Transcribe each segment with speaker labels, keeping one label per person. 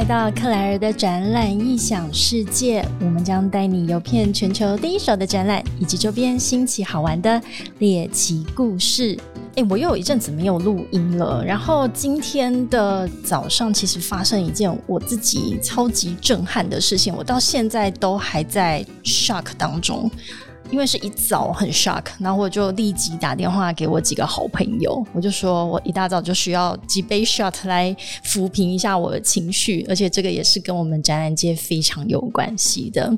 Speaker 1: 来到克莱尔的展览异想世界，我们将带你游遍全球第一手的展览以及周边新奇好玩的猎奇故事。哎，我又有一阵子没有录音了，然后今天的早上其实发生一件我自己超级震撼的事情，我到现在都还在 shock 当中。因为是一早很 shock，然后我就立即打电话给我几个好朋友，我就说我一大早就需要几杯 shot 来抚平一下我的情绪，而且这个也是跟我们展览界非常有关系的。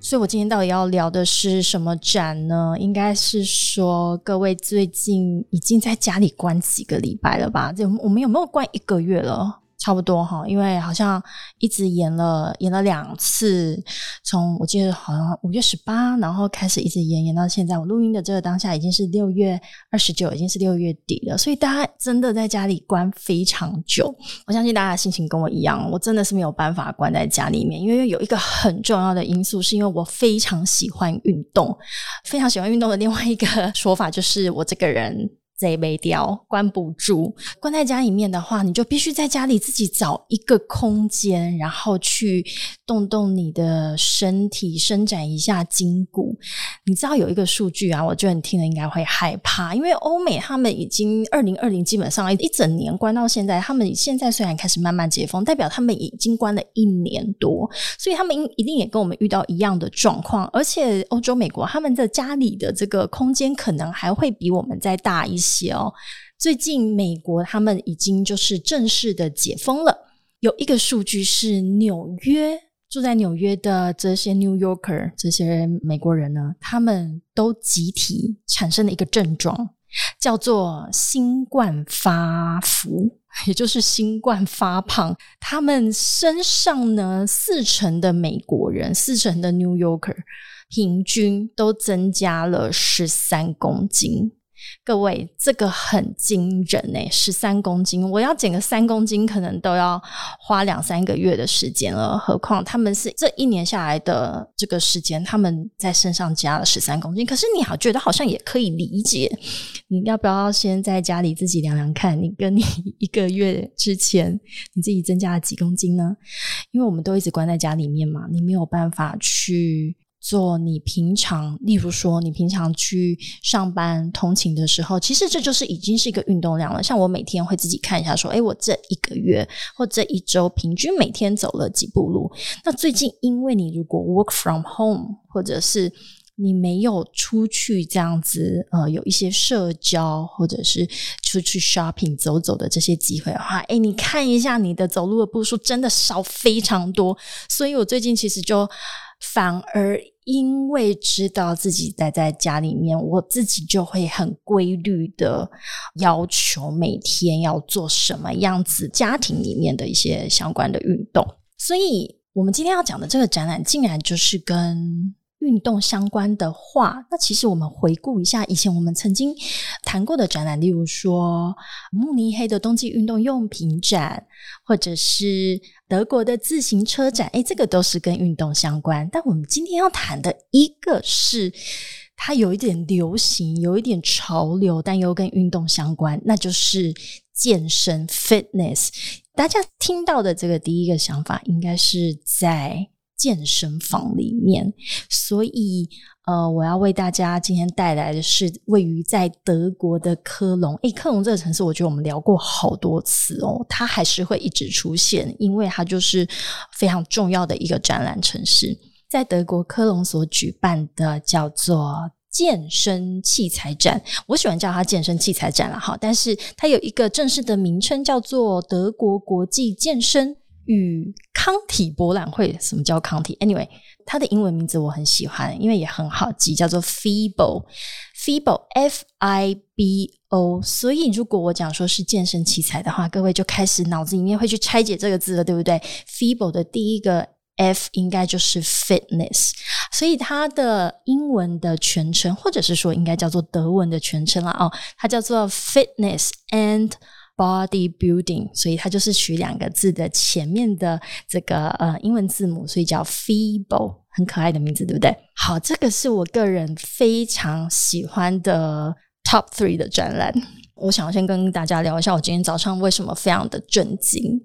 Speaker 1: 所以我今天到底要聊的是什么展呢？应该是说各位最近已经在家里关几个礼拜了吧？这我们有没有关一个月了？差不多哈，因为好像一直演了演了两次，从我记得好像五月十八，然后开始一直演演到现在。我录音的这个当下已经是六月二十九，已经是六月底了，所以大家真的在家里关非常久。我相信大家的心情跟我一样，我真的是没有办法关在家里面，因为有一个很重要的因素，是因为我非常喜欢运动，非常喜欢运动的另外一个说法就是我这个人。贼没掉，关不住。关在家里面的话，你就必须在家里自己找一个空间，然后去动动你的身体，伸展一下筋骨。你知道有一个数据啊，我觉得你听了应该会害怕，因为欧美他们已经二零二零基本上一整年关到现在，他们现在虽然开始慢慢解封，代表他们已经关了一年多，所以他们一定也跟我们遇到一样的状况。而且欧洲、美国他们的家里的这个空间可能还会比我们再大一些。些哦，最近美国他们已经就是正式的解封了。有一个数据是纽约住在纽约的这些 New Yorker 这些美国人呢，他们都集体产生了一个症状，叫做新冠发福，也就是新冠发胖。他们身上呢，四成的美国人，四成的 New Yorker 平均都增加了十三公斤。各位，这个很惊人呢，十三公斤，我要减个三公斤，可能都要花两三个月的时间了。何况他们是这一年下来的这个时间，他们在身上加了十三公斤。可是你好，觉得好像也可以理解。你要不要先在家里自己量量看，你跟你一个月之前你自己增加了几公斤呢？因为我们都一直关在家里面嘛，你没有办法去。做你平常，例如说你平常去上班通勤的时候，其实这就是已经是一个运动量了。像我每天会自己看一下，说，哎，我这一个月或这一周平均每天走了几步路。那最近，因为你如果 work from home，或者是你没有出去这样子，呃，有一些社交或者是出去 shopping 走走的这些机会的话，哎，你看一下你的走路的步数真的少非常多。所以我最近其实就。反而因为知道自己待在家里面，我自己就会很规律的要求每天要做什么样子，家庭里面的一些相关的运动。所以，我们今天要讲的这个展览，竟然就是跟。运动相关的话，那其实我们回顾一下以前我们曾经谈过的展览，例如说慕尼黑的冬季运动用品展，或者是德国的自行车展，哎，这个都是跟运动相关。但我们今天要谈的一个是它有一点流行，有一点潮流，但又跟运动相关，那就是健身 （fitness）。大家听到的这个第一个想法，应该是在。健身房里面，所以呃，我要为大家今天带来的是位于在德国的科隆。诶，科隆这个城市，我觉得我们聊过好多次哦，它还是会一直出现，因为它就是非常重要的一个展览城市。在德国科隆所举办的叫做健身器材展，我喜欢叫它健身器材展了哈，但是它有一个正式的名称叫做德国国际健身。与康体博览会，什么叫康体？Anyway，它的英文名字我很喜欢，因为也很好记，叫做 FIBO，FIBO，F I B O。所以如果我讲说是健身器材的话，各位就开始脑子里面会去拆解这个字了，对不对？FIBO 的第一个 F 应该就是 fitness，所以它的英文的全称，或者是说应该叫做德文的全称了哦，它叫做 fitness and。Bodybuilding，所以它就是取两个字的前面的这个呃英文字母，所以叫 Feeble，很可爱的名字，对不对？好，这个是我个人非常喜欢的 Top Three 的展览。我想要先跟大家聊一下，我今天早上为什么非常的震惊。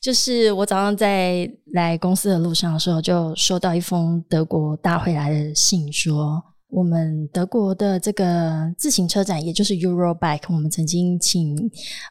Speaker 1: 就是我早上在来公司的路上的时候，就收到一封德国大回来的信，说我们德国的这个自行车展，也就是 Eurobike，我们曾经请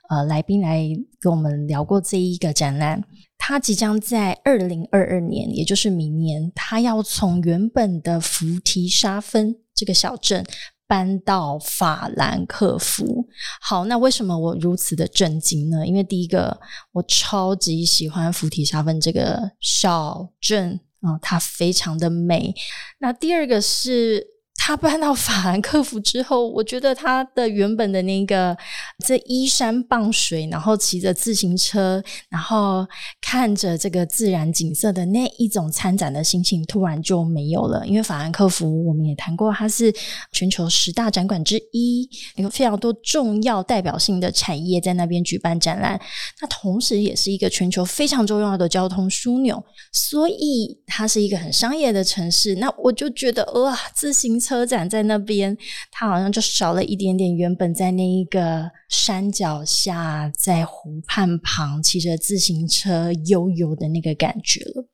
Speaker 1: 呃来宾来跟我们聊过这一个展览。它即将在二零二二年，也就是明年，它要从原本的福提沙芬这个小镇搬到法兰克福。好，那为什么我如此的震惊呢？因为第一个，我超级喜欢福提沙芬这个小镇啊，它非常的美。那第二个是。他搬到法兰克福之后，我觉得他的原本的那个这依山傍水，然后骑着自行车，然后看着这个自然景色的那一种参展的心情，突然就没有了。因为法兰克福我们也谈过，它是全球十大展馆之一，有非常多重要代表性的产业在那边举办展览。那同时也是一个全球非常重要的交通枢纽，所以它是一个很商业的城市。那我就觉得哇，自行车。车展在那边，它好像就少了一点点原本在那一个山脚下，在湖畔旁骑着自行车悠悠的那个感觉了。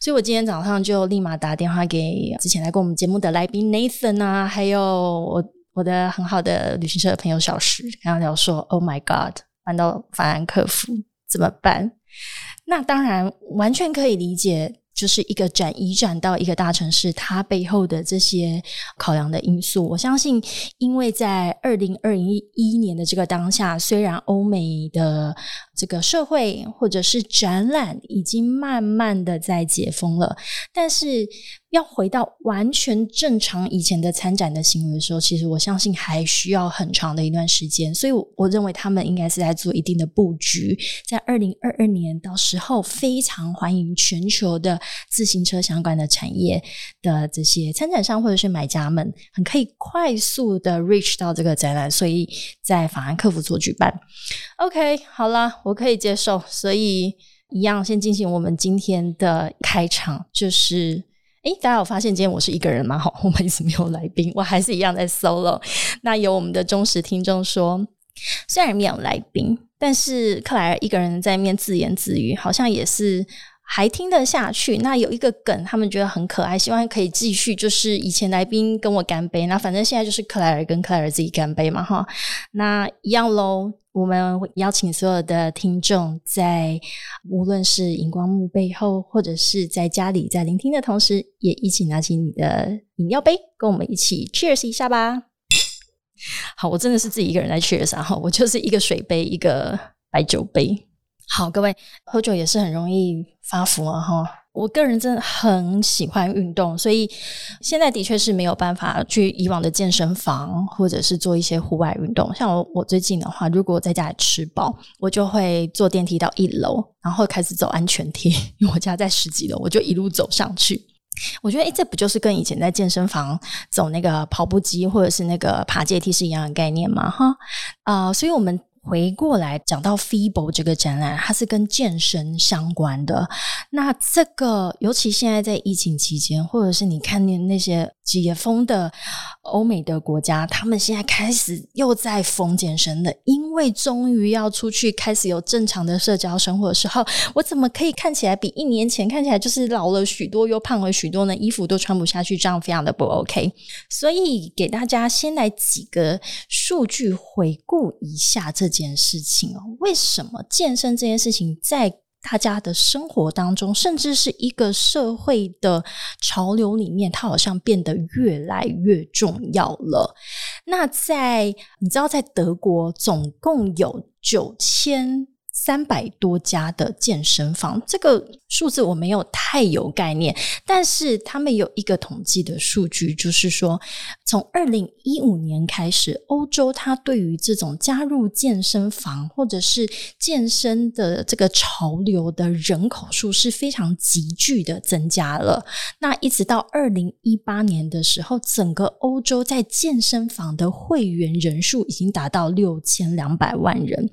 Speaker 1: 所以我今天早上就立马打电话给之前来过我们节目的来宾 Nathan 啊，还有我我的很好的旅行社的朋友小石，跟他聊说：“Oh my God，搬到法兰克福怎么办？”那当然完全可以理解。就是一个转移转到一个大城市，它背后的这些考量的因素，我相信，因为在二零二零一年的这个当下，虽然欧美的这个社会或者是展览已经慢慢的在解封了，但是。要回到完全正常以前的参展的行为的时候，其实我相信还需要很长的一段时间。所以，我认为他们应该是在做一定的布局，在二零二二年到时候非常欢迎全球的自行车相关的产业的这些参展商或者是买家们，很可以快速的 reach 到这个展览，所以在法兰克福做举办。OK，好了，我可以接受。所以，一样先进行我们今天的开场，就是。哎，大家有发现今天我是一个人吗？好，我们一直没有来宾，我还是一样在 solo。那有我们的忠实听众说，虽然没有来宾，但是克莱尔一个人在面自言自语，好像也是。还听得下去？那有一个梗，他们觉得很可爱，希望可以继续。就是以前来宾跟我干杯，那反正现在就是克莱尔跟克莱尔自己干杯嘛，哈。那一样喽。我们邀请所有的听众，在无论是荧光幕背后，或者是在家里在聆听的同时，也一起拿起你的饮料杯，跟我们一起 cheers 一下吧。好，我真的是自己一个人在 cheers 啊，哈，我就是一个水杯，一个白酒杯。好，各位喝酒也是很容易发福啊！哈，我个人真的很喜欢运动，所以现在的确是没有办法去以往的健身房，或者是做一些户外运动。像我，我最近的话，如果在家里吃饱，我就会坐电梯到一楼，然后开始走安全梯，因为我家在十几楼，我就一路走上去。我觉得，哎，这不就是跟以前在健身房走那个跑步机，或者是那个爬阶梯是一样的概念吗？哈，啊，所以我们。回过来讲到 Febo 这个展览，它是跟健身相关的。那这个，尤其现在在疫情期间，或者是你看见那些解封的欧美的国家，他们现在开始又在封健身了，因为终于要出去开始有正常的社交生活的时候，我怎么可以看起来比一年前看起来就是老了许多又胖了许多呢？衣服都穿不下去，这样非常的不 OK。所以给大家先来几个数据回顾一下这。件事情哦，为什么健身这件事情在大家的生活当中，甚至是一个社会的潮流里面，它好像变得越来越重要了？那在你知道，在德国总共有九千。三百多家的健身房，这个数字我没有太有概念，但是他们有一个统计的数据，就是说，从二零一五年开始，欧洲它对于这种加入健身房或者是健身的这个潮流的人口数是非常急剧的增加了。那一直到二零一八年的时候，整个欧洲在健身房的会员人数已经达到六千两百万人，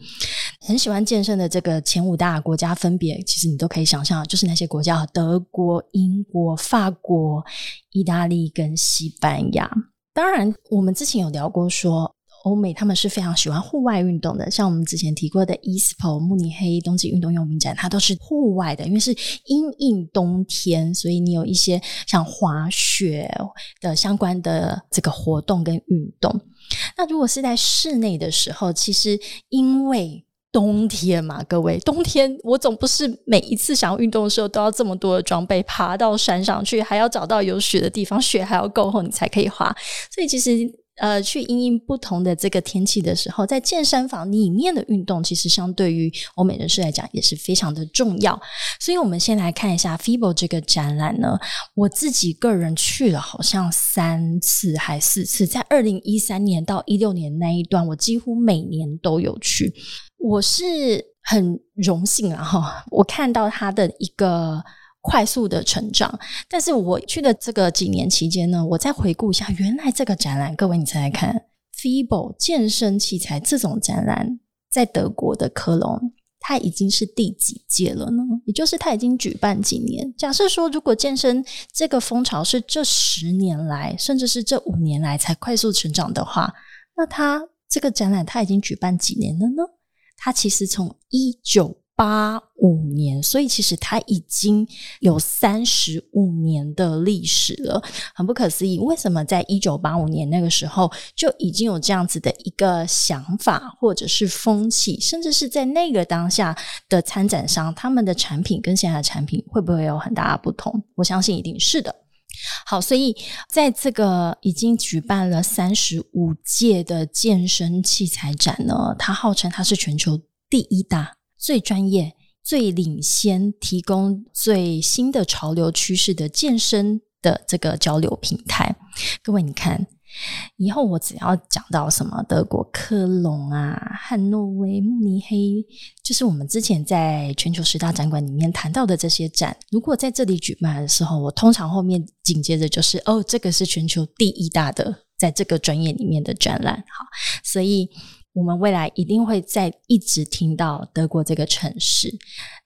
Speaker 1: 很喜欢健身。的这个前五大国家分别，其实你都可以想象，就是那些国家：德国、英国、法国、意大利跟西班牙。当然，我们之前有聊过，说欧美他们是非常喜欢户外运动的，像我们之前提过的 ESPO 慕尼黑冬季运动用品展，它都是户外的，因为是阴应冬天，所以你有一些像滑雪的相关的这个活动跟运动。那如果是在室内的时候，其实因为冬天嘛，各位，冬天我总不是每一次想要运动的时候都要这么多的装备，爬到山上去，还要找到有雪的地方，雪还要够厚，你才可以滑。所以其实。呃，去应应不同的这个天气的时候，在健身房里面的运动，其实相对于欧美人士来讲也是非常的重要。所以，我们先来看一下 FIBO 这个展览呢。我自己个人去了，好像三次还四次，在二零一三年到一六年那一段，我几乎每年都有去。我是很荣幸啊，哈，我看到他的一个。快速的成长，但是我去的这个几年期间呢，我再回顾一下，原来这个展览，各位你猜猜看，FIBO 健身器材这种展览，在德国的科隆，它已经是第几届了呢？也就是它已经举办几年？假设说，如果健身这个风潮是这十年来，甚至是这五年来才快速成长的话，那它这个展览它已经举办几年了呢？它其实从一九。八五年，所以其实它已经有三十五年的历史了，很不可思议。为什么在一九八五年那个时候就已经有这样子的一个想法，或者是风气，甚至是在那个当下的参展商，他们的产品跟现在的产品会不会有很大的不同？我相信一定是的。好，所以在这个已经举办了三十五届的健身器材展呢，它号称它是全球第一大。最专业、最领先、提供最新的潮流趋势的健身的这个交流平台，各位，你看，以后我只要讲到什么德国科隆啊、汉诺威、慕尼黑，就是我们之前在全球十大展馆里面谈到的这些展，如果在这里举办的时候，我通常后面紧接着就是哦，这个是全球第一大的在这个专业里面的展览，好，所以。我们未来一定会在一直听到德国这个城市。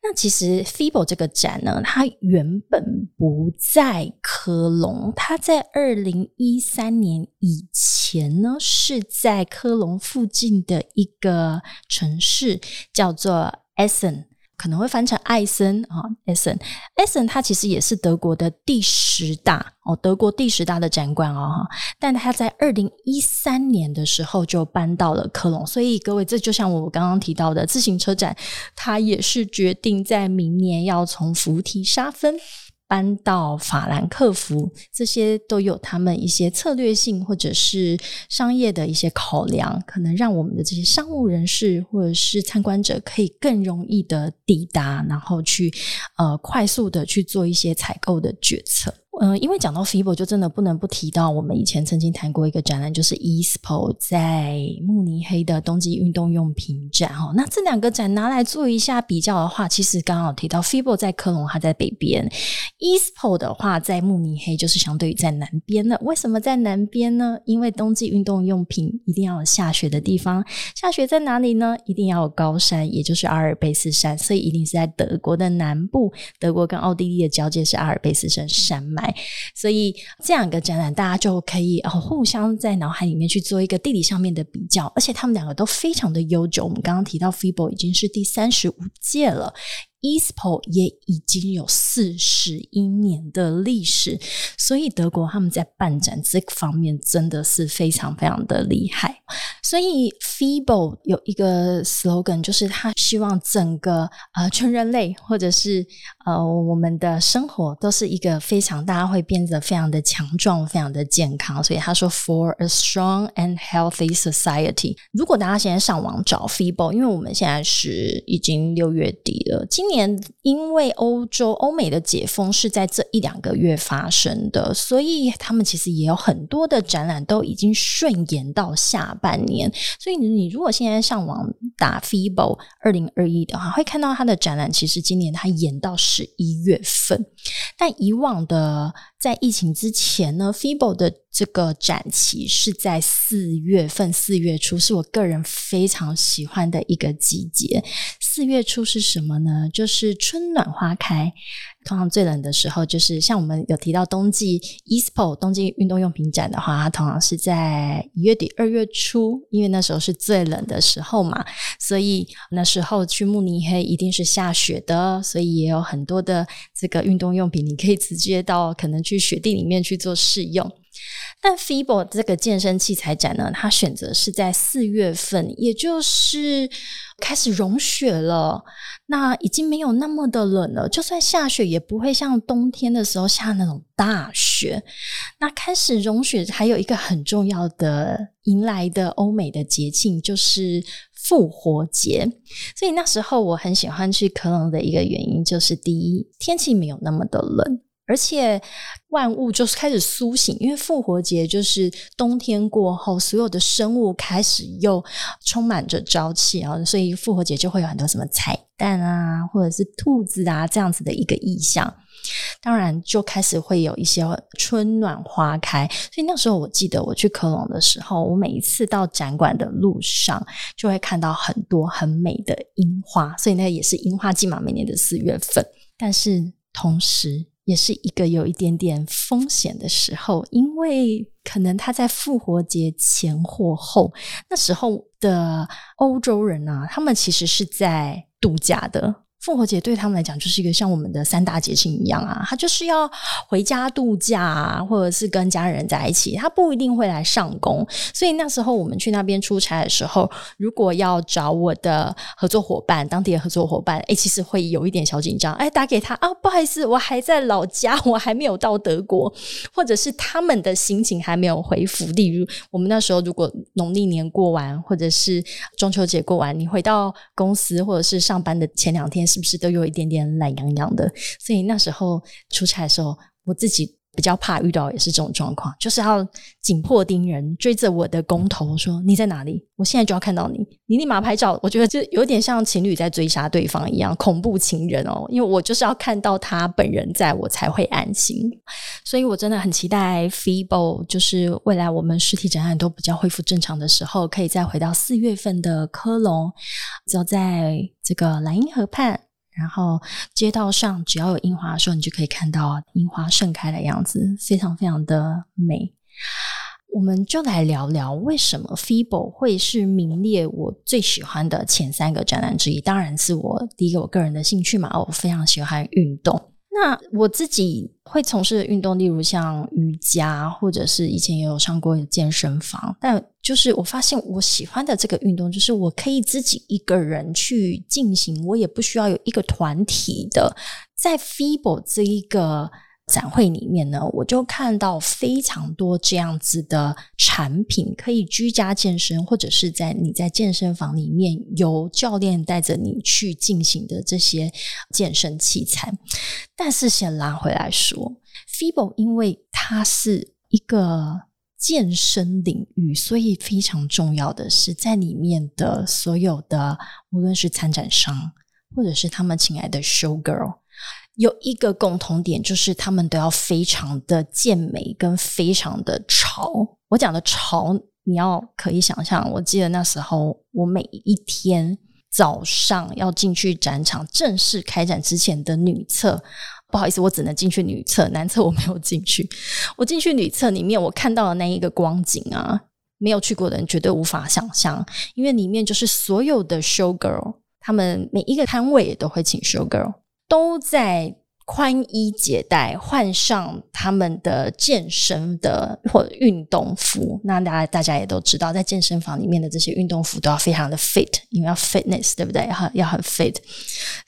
Speaker 1: 那其实 FIBO 这个展呢，它原本不在科隆，它在二零一三年以前呢，是在科隆附近的一个城市，叫做 Essen。可能会翻成艾森啊艾森，艾森它其实也是德国的第十大哦，德国第十大的展馆哦哈，但它在二零一三年的时候就搬到了科隆，所以各位这就像我刚刚提到的自行车展，它也是决定在明年要从扶梯沙分。搬到法兰克福，这些都有他们一些策略性或者是商业的一些考量，可能让我们的这些商务人士或者是参观者可以更容易的抵达，然后去呃快速的去做一些采购的决策。嗯，因为讲到 FIBO，就真的不能不提到我们以前曾经谈过一个展览，就是 ESPO 在慕尼黑的冬季运动用品展。哈，那这两个展拿来做一下比较的话，其实刚好提到 FIBO 在科隆，它在北边；ESPO 的话在慕尼黑，就是相对于在南边的。为什么在南边呢？因为冬季运动用品一定要有下雪的地方，下雪在哪里呢？一定要有高山，也就是阿尔卑斯山，所以一定是在德国的南部。德国跟奥地利的交界是阿尔卑斯山山脉。所以这两个展览，大家就可以互相在脑海里面去做一个地理上面的比较，而且他们两个都非常的悠久。我们刚刚提到 FIBO 已经是第三十五届了。ESPO 也已经有四十一年的历史，所以德国他们在办展这方面真的是非常非常的厉害。所以 FIBO 有一个 slogan，就是他希望整个呃全人类或者是呃我们的生活都是一个非常大家会变得非常的强壮、非常的健康。所以他说 For a strong and healthy society。如果大家现在上网找 FIBO，因为我们现在是已经六月底了，今年。年，因为欧洲、欧美的解封是在这一两个月发生的，所以他们其实也有很多的展览都已经顺延到下半年。所以你你如果现在上网打 FIBO 二零二一的话，会看到它的展览其实今年它延到十一月份。但以往的在疫情之前呢，FIBO 的这个展期是在四月份，四月初是我个人非常喜欢的一个季节。四月初是什么呢？就是春暖花开。通常最冷的时候，就是像我们有提到冬季 ESPO 冬季运动用品展的话，它通常是在一月底二月初，因为那时候是最冷的时候嘛，所以那时候去慕尼黑一定是下雪的，所以也有很多的这个运动用品，你可以直接到可能去雪地里面去做试用。但 FIBO 这个健身器材展呢，它选择是在四月份，也就是开始融雪了。那已经没有那么的冷了，就算下雪也不会像冬天的时候下那种大雪。那开始融雪，还有一个很重要的迎来的欧美的节庆就是复活节。所以那时候我很喜欢去科隆的一个原因，就是第一，天气没有那么的冷。而且万物就是开始苏醒，因为复活节就是冬天过后，所有的生物开始又充满着朝气啊，所以复活节就会有很多什么彩蛋啊，或者是兔子啊这样子的一个意象。当然，就开始会有一些春暖花开。所以那时候我记得我去科隆的时候，我每一次到展馆的路上就会看到很多很美的樱花，所以那也是樱花季嘛，每年的四月份。但是同时，也是一个有一点点风险的时候，因为可能他在复活节前或后，那时候的欧洲人啊，他们其实是在度假的。复活节对他们来讲就是一个像我们的三大节庆一样啊，他就是要回家度假啊，或者是跟家人在一起，他不一定会来上工。所以那时候我们去那边出差的时候，如果要找我的合作伙伴，当地的合作伙伴，哎，其实会有一点小紧张。哎，打给他啊，不好意思，我还在老家，我还没有到德国，或者是他们的心情还没有恢复。例如，我们那时候如果农历年过完，或者是中秋节过完，你回到公司或者是上班的前两天。是不是都有一点点懒洋洋的？所以那时候出差的时候，我自己。比较怕遇到也是这种状况，就是要紧迫盯人，追着我的工头说：“你在哪里？我现在就要看到你，你立马拍照。”我觉得就有点像情侣在追杀对方一样，恐怖情人哦。因为我就是要看到他本人在我才会安心，所以我真的很期待 FIBO，就是未来我们实体展览都比较恢复正常的时候，可以再回到四月份的科隆，只要在这个莱茵河畔。然后街道上只要有樱花的时候，你就可以看到樱花盛开的样子，非常非常的美。我们就来聊聊为什么 FIBO 会是名列我最喜欢的前三个展览之一。当然是我第一个我个人的兴趣嘛，我非常喜欢运动。那我自己会从事的运动，例如像瑜伽，或者是以前也有上过健身房。但就是我发现我喜欢的这个运动，就是我可以自己一个人去进行，我也不需要有一个团体的，在 FIBO 这一个。展会里面呢，我就看到非常多这样子的产品，可以居家健身，或者是在你在健身房里面由教练带着你去进行的这些健身器材。但是先拉回来说，FIBO 因为它是一个健身领域，所以非常重要的是，在里面的所有的无论是参展商，或者是他们亲爱的 Show Girl。有一个共同点，就是他们都要非常的健美，跟非常的潮。我讲的潮，你要可以想象。我记得那时候，我每一天早上要进去展场，正式开展之前的女厕，不好意思，我只能进去女厕，男厕我没有进去。我进去女厕里面，我看到的那一个光景啊，没有去过的人绝对无法想象，因为里面就是所有的 show girl，他们每一个摊位都会请 show girl。都在宽衣解带，换上他们的健身的或者运动服。那大家大家也都知道，在健身房里面的这些运动服都要非常的 fit，因为要 fitness，对不对？要要很 fit。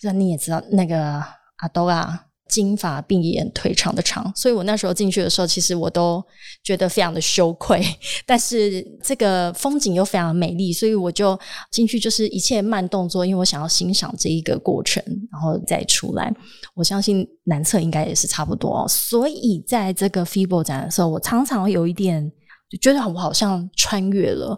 Speaker 1: 那你也知道，那个阿多啊。金发碧眼腿长的长，所以我那时候进去的时候，其实我都觉得非常的羞愧。但是这个风景又非常美丽，所以我就进去，就是一切慢动作，因为我想要欣赏这一个过程，然后再出来。我相信南侧应该也是差不多。所以在这个 FIBO 展的时候，我常常有一点就觉得我好像穿越了。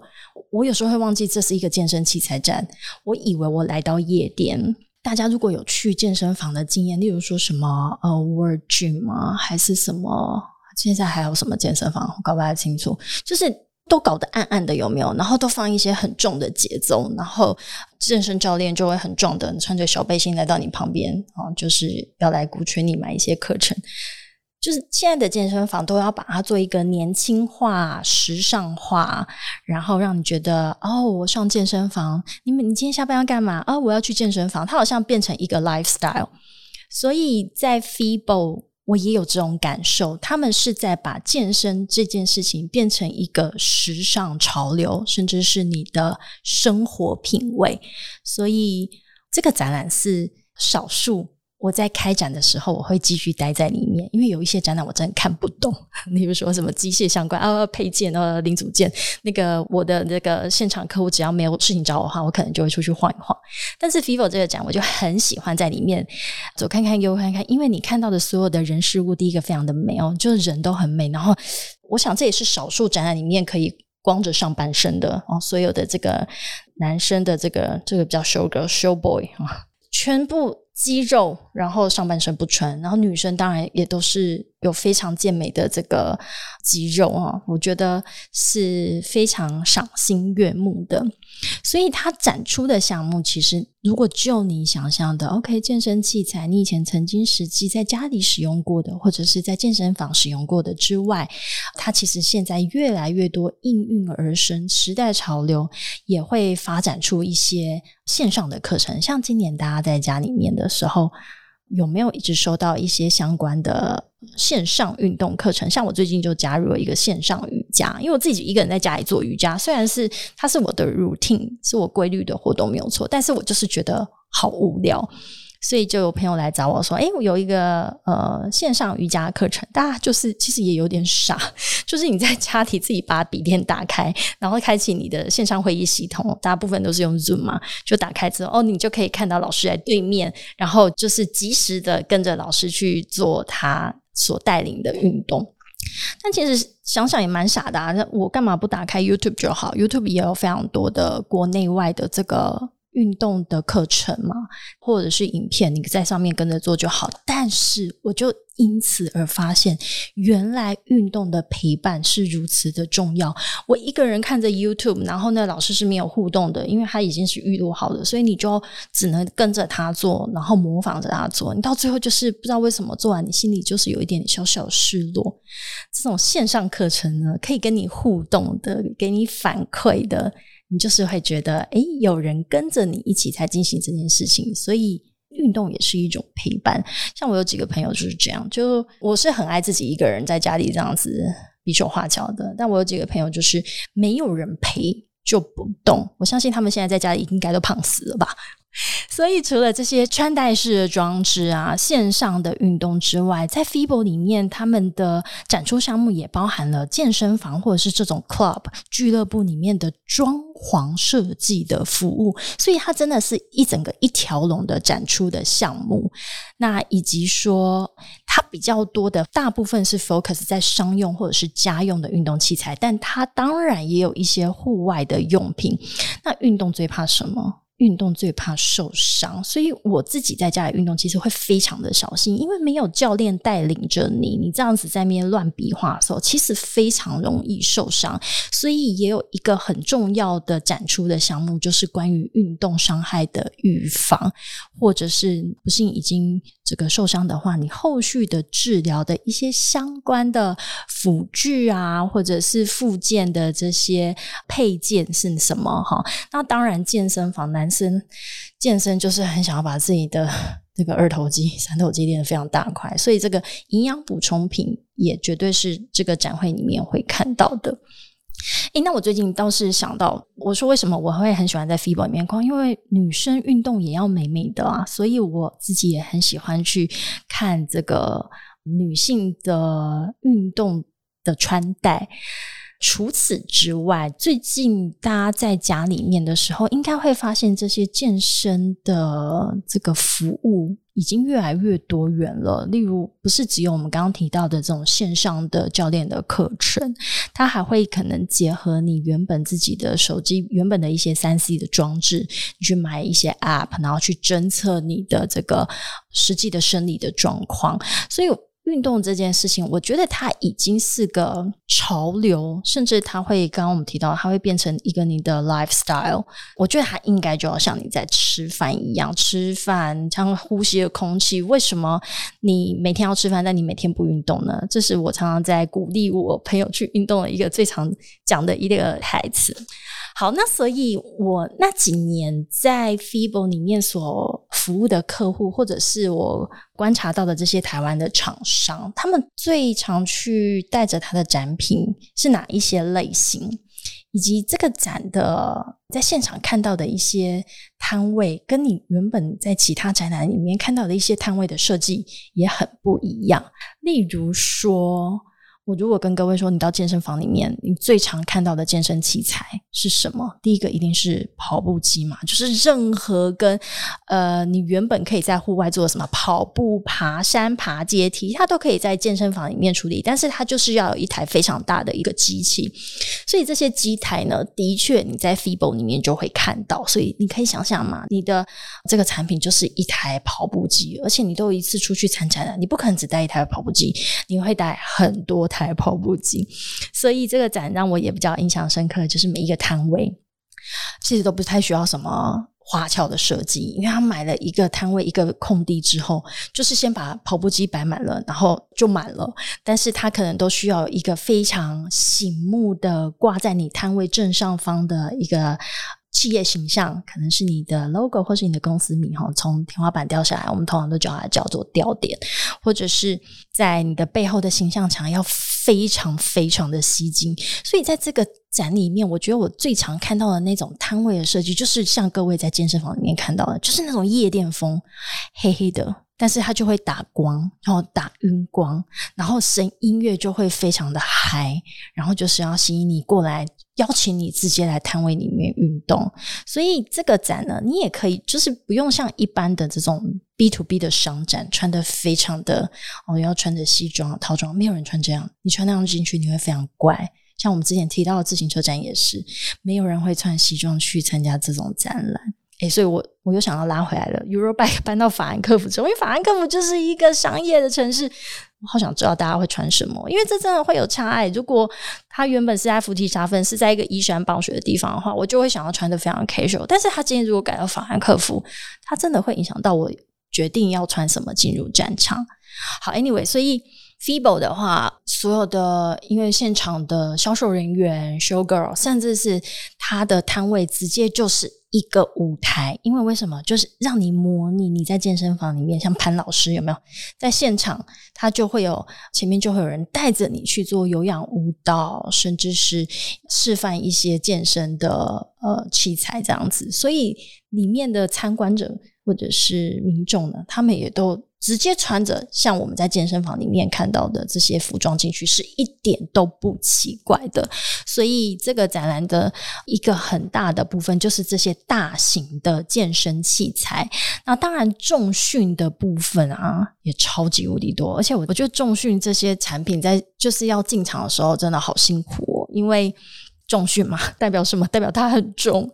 Speaker 1: 我有时候会忘记这是一个健身器材展，我以为我来到夜店。大家如果有去健身房的经验，例如说什么呃 Word Gym 啊？还是什么？现在还有什么健身房？我搞不太清楚。就是都搞得暗暗的，有没有？然后都放一些很重的节奏，然后健身教练就会很壮的穿着小背心来到你旁边啊，就是要来鼓吹你买一些课程。就是现在的健身房都要把它做一个年轻化、时尚化，然后让你觉得哦，我上健身房，你们你今天下班要干嘛？哦，我要去健身房，它好像变成一个 lifestyle。所以在 f e e b l e 我也有这种感受，他们是在把健身这件事情变成一个时尚潮流，甚至是你的生活品味。所以这个展览是少数。我在开展的时候，我会继续待在里面，因为有一些展览我真的看不懂。比如说什么机械相关啊、配件啊、零组件，那个我的那个现场客户只要没有事情找我的话，我可能就会出去晃一晃。但是 Vivo 这个展，我就很喜欢在里面左看看右看看，因为你看到的所有的人事物，第一个非常的美哦，就是人都很美。然后我想这也是少数展览里面可以光着上半身的哦，所有的这个男生的这个这个比较 show girl show boy 啊，全部。肌肉，然后上半身不穿，然后女生当然也都是有非常健美的这个肌肉啊，我觉得是非常赏心悦目的。所以它展出的项目，其实如果就你想象的，OK，健身器材，你以前曾经实际在家里使用过的，或者是在健身房使用过的之外，它其实现在越来越多应运而生，时代潮流也会发展出一些线上的课程。像今年大家在家里面的时候。有没有一直收到一些相关的线上运动课程？像我最近就加入了一个线上瑜伽，因为我自己一个人在家里做瑜伽，虽然是它是我的 routine，是我规律的活动没有错，但是我就是觉得好无聊。所以就有朋友来找我说：“哎，我有一个呃线上瑜伽课程，大家就是其实也有点傻，就是你在家里自己把笔电打开，然后开启你的线上会议系统，大部分都是用 Zoom 嘛，就打开之后，哦，你就可以看到老师在对面，然后就是及时的跟着老师去做他所带领的运动。但其实想想也蛮傻的啊，那我干嘛不打开 YouTube 就好？YouTube 也有非常多的国内外的这个。”运动的课程嘛，或者是影片，你在上面跟着做就好。但是我就因此而发现，原来运动的陪伴是如此的重要。我一个人看着 YouTube，然后那老师是没有互动的，因为他已经是预录好的，所以你就只能跟着他做，然后模仿着他做。你到最后就是不知道为什么做完，你心里就是有一点小小的失落。这种线上课程呢，可以跟你互动的，给你反馈的。你就是会觉得，哎，有人跟着你一起在进行这件事情，所以运动也是一种陪伴。像我有几个朋友就是这样，就我是很爱自己一个人在家里这样子比手画脚的，但我有几个朋友就是没有人陪就不动。我相信他们现在在家里应该都胖死了吧。所以，除了这些穿戴式的装置啊、线上的运动之外，在 FIBO 里面，他们的展出项目也包含了健身房或者是这种 club 俱乐部里面的装潢设计的服务。所以，它真的是一整个一条龙的展出的项目。那以及说，它比较多的大部分是 focus 在商用或者是家用的运动器材，但它当然也有一些户外的用品。那运动最怕什么？运动最怕受伤，所以我自己在家里运动，其实会非常的小心，因为没有教练带领着你，你这样子在面乱比划的时候，其实非常容易受伤。所以也有一个很重要的展出的项目，就是关于运动伤害的预防，或者是不幸已经这个受伤的话，你后续的治疗的一些相关的辅具啊，或者是附件的这些配件是什么？哈，那当然健身房男。身健身就是很想要把自己的这个二头肌、三头肌练得非常大块，所以这个营养补充品也绝对是这个展会里面会看到的。诶，那我最近倒是想到，我说为什么我会很喜欢在 FIBO 里面逛？因为女生运动也要美美的啊，所以我自己也很喜欢去看这个女性的运动的穿戴。除此之外，最近大家在家里面的时候，应该会发现这些健身的这个服务已经越来越多元了。例如，不是只有我们刚刚提到的这种线上的教练的课程，它还会可能结合你原本自己的手机原本的一些三 C 的装置，你去买一些 App，然后去侦测你的这个实际的生理的状况。所以。运动这件事情，我觉得它已经是个潮流，甚至它会刚刚我们提到，它会变成一个你的 lifestyle。我觉得它应该就要像你在吃饭一样，吃饭像呼吸的空气。为什么你每天要吃饭，但你每天不运动呢？这是我常常在鼓励我朋友去运动的一个最常讲的一个台词。好，那所以我那几年在 FIBO 里面所服务的客户，或者是我观察到的这些台湾的厂商，他们最常去带着他的展品是哪一些类型，以及这个展的在现场看到的一些摊位，跟你原本在其他展览里面看到的一些摊位的设计也很不一样。例如说。我如果跟各位说，你到健身房里面，你最常看到的健身器材是什么？第一个一定是跑步机嘛，就是任何跟呃你原本可以在户外做什么跑步、爬山、爬阶梯，它都可以在健身房里面处理，但是它就是要有一台非常大的一个机器，所以这些机台呢，的确你在 FIBO 里面就会看到，所以你可以想想嘛，你的这个产品就是一台跑步机，而且你都一次出去参展了，你不可能只带一台跑步机，你会带很多台。台跑步机，所以这个展让我也比较印象深刻，就是每一个摊位其实都不太需要什么花俏的设计，因为他买了一个摊位一个空地之后，就是先把跑步机摆满了，然后就满了。但是他可能都需要一个非常醒目的挂在你摊位正上方的一个。企业形象可能是你的 logo 或是你的公司名哈，从天花板掉下来，我们通常都叫它叫做吊点，或者是在你的背后的形象墙要非常非常的吸睛。所以在这个展里面，我觉得我最常看到的那种摊位的设计，就是像各位在健身房里面看到的，就是那种夜店风，黑黑的。但是它就会打光，然后打晕光，然后声音乐就会非常的嗨，然后就是要吸引你过来，邀请你直接来摊位里面运动。所以这个展呢，你也可以就是不用像一般的这种 B to B 的商展，穿的非常的哦，要穿着西装套装，没有人穿这样，你穿那样进去你会非常怪。像我们之前提到的自行车展也是，没有人会穿西装去参加这种展览。哎，所以我我又想要拉回来了。Eurobike 搬到法兰克福之后，因为法兰克福就是一个商业的城市，我好想知道大家会穿什么，因为这真的会有差异。如果他原本是在福提沙芬，是在一个依山傍水的地方的话，我就会想要穿的非常 casual。但是他今天如果改到法兰克福，他真的会影响到我决定要穿什么进入战场。好，Anyway，所以。FIBO 的话，所有的音乐现场的销售人员、show girl，甚至是他的摊位，直接就是一个舞台。因为为什么？就是让你模拟你在健身房里面，像潘老师有没有在现场？他就会有前面就会有人带着你去做有氧舞蹈，甚至是示范一些健身的呃器材这样子。所以里面的参观者或者是民众呢，他们也都。直接穿着像我们在健身房里面看到的这些服装进去是一点都不奇怪的，所以这个展览的一个很大的部分就是这些大型的健身器材。那当然重训的部分啊也超级无敌多，而且我我觉得重训这些产品在就是要进场的时候真的好辛苦，因为。重训嘛，代表什么？代表它很重。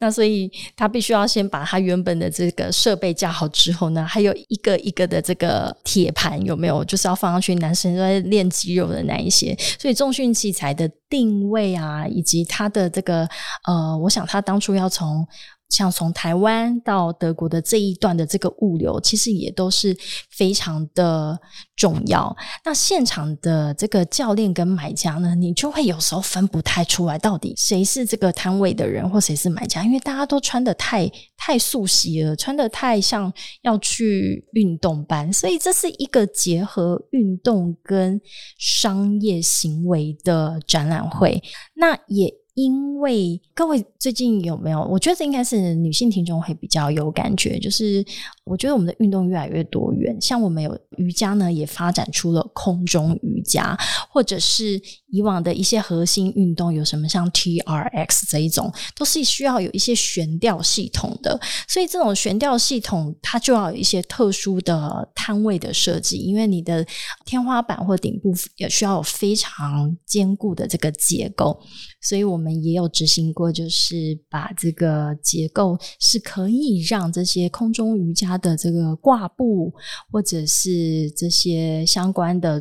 Speaker 1: 那所以他必须要先把他原本的这个设备架好之后呢，还有一个一个的这个铁盘有没有？就是要放上去，男生在练肌肉的那一些。所以重训器材的定位啊，以及它的这个呃，我想他当初要从。像从台湾到德国的这一段的这个物流，其实也都是非常的重要。那现场的这个教练跟买家呢，你就会有时候分不太出来，到底谁是这个摊位的人，或谁是买家，因为大家都穿的太太素习了，穿的太像要去运动班，所以这是一个结合运动跟商业行为的展览会。那也。因为各位最近有没有？我觉得应该是女性听众会比较有感觉，就是我觉得我们的运动越来越多元，像我们有瑜伽呢，也发展出了空中瑜伽，或者是以往的一些核心运动，有什么像 T R X 这一种，都是需要有一些悬吊系统的。所以这种悬吊系统，它就要有一些特殊的摊位的设计，因为你的天花板或顶部也需要有非常坚固的这个结构。所以我们也有执行过，就是把这个结构是可以让这些空中瑜伽的这个挂布，或者是这些相关的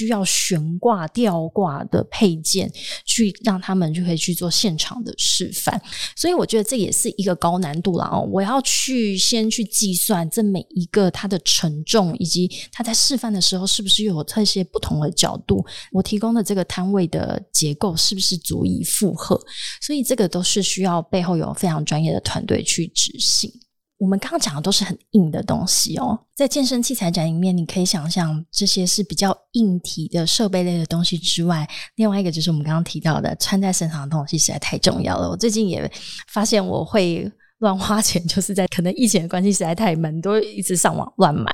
Speaker 1: 需要悬挂、吊挂的配件，去让他们就可以去做现场的示范。所以我觉得这也是一个高难度了哦！我要去先去计算这每一个它的承重，以及它在示范的时候是不是有这些不同的角度，我提供的这个摊位的结构是不是足以负荷？所以这个都是需要背后有非常专业的团队去执行。我们刚刚讲的都是很硬的东西哦，在健身器材展里面，你可以想象这些是比较硬体的设备类的东西之外，另外一个就是我们刚刚提到的穿在身上的东西实在太重要了。我最近也发现我会乱花钱，就是在可能疫情的关系实在太闷，都一直上网乱买。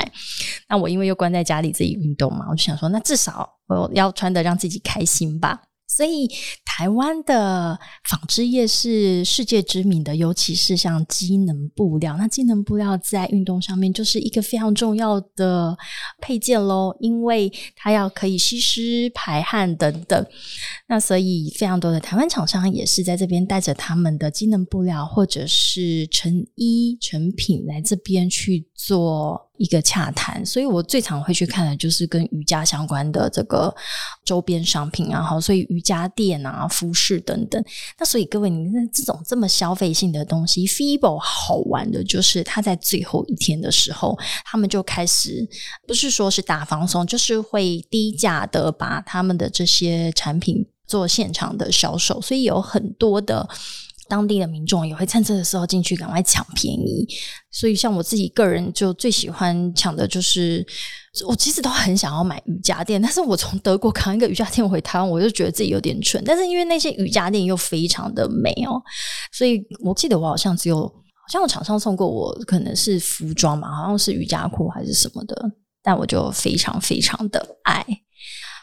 Speaker 1: 那我因为又关在家里自己运动嘛，我就想说，那至少我要穿的让自己开心吧。所以，台湾的纺织业是世界知名的，尤其是像机能布料。那机能布料在运动上面就是一个非常重要的配件喽，因为它要可以吸湿、排汗等等。那所以，非常多的台湾厂商也是在这边带着他们的机能布料或者是成衣成品来这边去做。一个洽谈，所以我最常会去看的就是跟瑜伽相关的这个周边商品啊，好，所以瑜伽垫啊、服饰等等。那所以各位，你看这种这么消费性的东西，FIBO 好玩的就是它在最后一天的时候，他们就开始不是说是大放松，就是会低价的把他们的这些产品做现场的销售，所以有很多的。当地的民众也会趁这个时候进去赶快抢便宜，所以像我自己个人就最喜欢抢的就是，我其实都很想要买瑜伽垫，但是我从德国扛一个瑜伽垫回台湾，我就觉得自己有点蠢。但是因为那些瑜伽垫又非常的美哦，所以我记得我好像只有好像我厂商送过我，可能是服装嘛，好像是瑜伽裤还是什么的，但我就非常非常的爱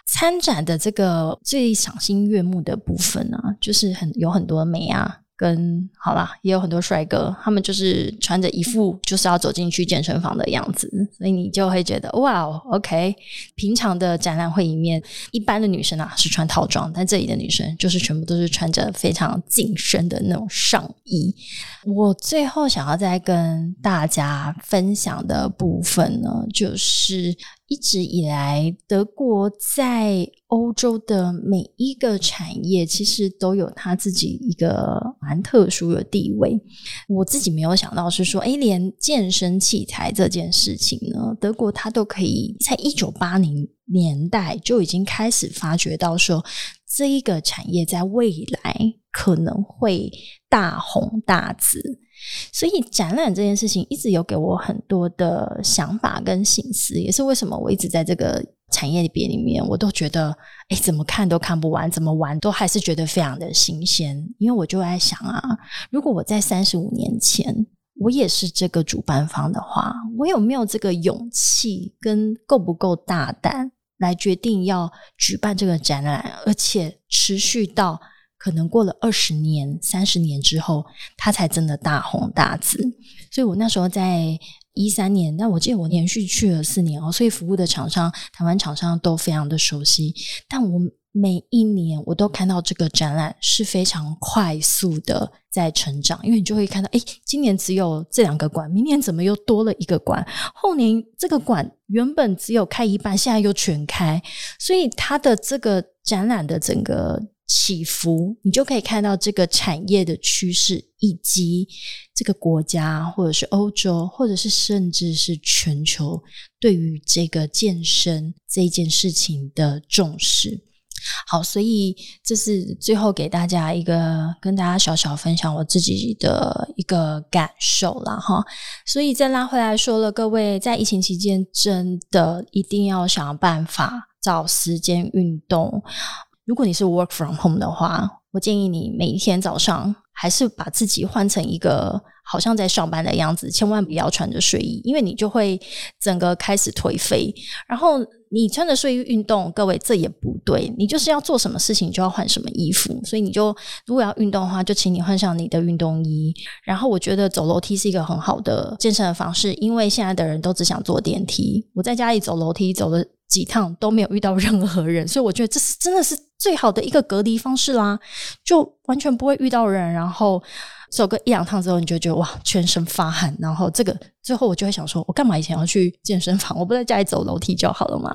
Speaker 1: 参展的这个最赏心悦目的部分呢，就是很有很多美啊。跟好啦，也有很多帅哥，他们就是穿着一副就是要走进去健身房的样子，所以你就会觉得哇，OK。平常的展览会里面，一般的女生啊是穿套装，但这里的女生就是全部都是穿着非常紧身的那种上衣。我最后想要再跟大家分享的部分呢，就是。一直以来，德国在欧洲的每一个产业，其实都有它自己一个蛮特殊的地位。我自己没有想到是说，哎，连健身器材这件事情呢，德国它都可以在一九八零年代就已经开始发觉到说，这一个产业在未来可能会大红大紫。所以展览这件事情一直有给我很多的想法跟心思，也是为什么我一直在这个产业里边里面，我都觉得，哎，怎么看都看不完，怎么玩都还是觉得非常的新鲜。因为我就在想啊，如果我在三十五年前，我也是这个主办方的话，我有没有这个勇气跟够不够大胆来决定要举办这个展览，而且持续到。可能过了二十年、三十年之后，它才真的大红大紫。所以我那时候在一三年，那我记得我连续去了四年哦，所以服务的厂商、台湾厂商都非常的熟悉。但我每一年我都看到这个展览是非常快速的在成长，因为你就会看到，哎，今年只有这两个馆，明年怎么又多了一个馆？后年这个馆原本只有开一半，现在又全开，所以它的这个展览的整个。起伏，你就可以看到这个产业的趋势，以及这个国家，或者是欧洲，或者是甚至是全球对于这个健身这件事情的重视。好，所以这是最后给大家一个跟大家小小分享我自己的一个感受了哈。所以再拉回来说了，各位在疫情期间真的一定要想办法找时间运动。如果你是 work from home 的话，我建议你每一天早上还是把自己换成一个好像在上班的样子，千万不要穿着睡衣，因为你就会整个开始颓废。然后你穿着睡衣运动，各位这也不对，你就是要做什么事情就要换什么衣服。所以你就如果要运动的话，就请你换上你的运动衣。然后我觉得走楼梯是一个很好的健身的方式，因为现在的人都只想坐电梯。我在家里走楼梯走了几趟都没有遇到任何人，所以我觉得这是真的是。最好的一个隔离方式啦，就完全不会遇到人，然后走个一两趟之后，你就觉得哇，全身发汗，然后这个最后我就会想说，我干嘛以前要去健身房？我不在家里走楼梯就好了嘛？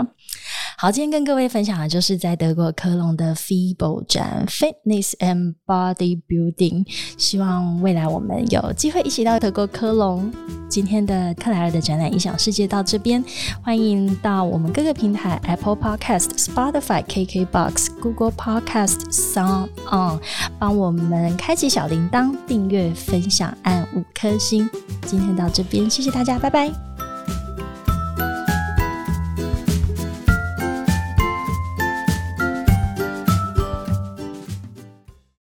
Speaker 1: 好，今天跟各位分享的就是在德国科隆的 FIBO 展 Fitness and Body Building，希望未来我们有机会一起到德国科隆。今天的克莱尔的展览影响世界到这边，欢迎到我们各个平台 Apple Podcast、Spotify、KKBox、Google Podcast、Sound On，帮我们开启小铃铛、订阅、分享、按五颗星。今天到这边，谢谢大家，拜拜。